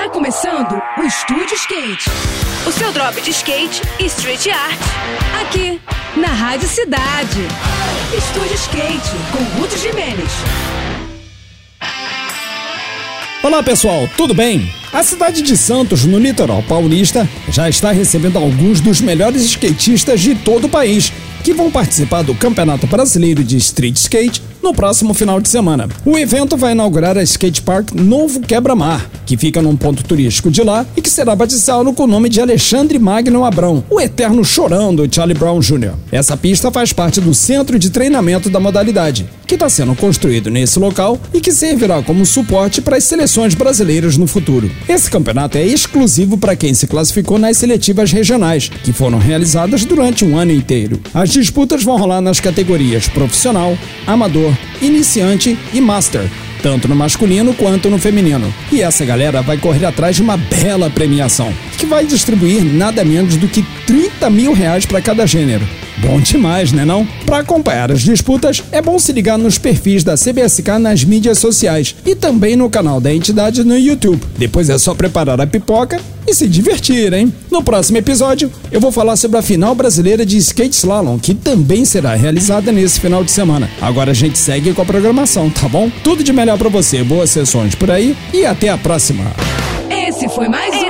Tá começando o Estúdio Skate. O seu drop de skate e street art. Aqui, na Rádio Cidade. Estúdio Skate, com Ruth Jimenez. Olá pessoal, tudo bem? A cidade de Santos, no litoral paulista, já está recebendo alguns dos melhores skatistas de todo o país, que vão participar do Campeonato Brasileiro de Street Skate no próximo final de semana. O evento vai inaugurar a Skate Park Novo Quebra-Mar, que fica num ponto turístico de lá e que será batizado com o nome de Alexandre Magno Abrão, o eterno chorão do Charlie Brown Jr. Essa pista faz parte do centro de treinamento da modalidade, que está sendo construído nesse local e que servirá como suporte para as seleções brasileiras no futuro. Esse campeonato é exclusivo para quem se classificou nas seletivas regionais, que foram realizadas durante um ano inteiro. As disputas vão rolar nas categorias profissional, amador, iniciante e master, tanto no masculino quanto no feminino. E essa galera vai correr atrás de uma bela premiação, que vai distribuir nada menos do que 30 mil reais para cada gênero. Bom demais, né não? Para acompanhar as disputas, é bom se ligar nos perfis da CBSK nas mídias sociais e também no canal da entidade no YouTube. Depois é só preparar a pipoca e se divertir, hein? No próximo episódio, eu vou falar sobre a final brasileira de skate slalom, que também será realizada nesse final de semana. Agora a gente segue com a programação, tá bom? Tudo de melhor para você, boas sessões por aí e até a próxima. Esse foi mais um.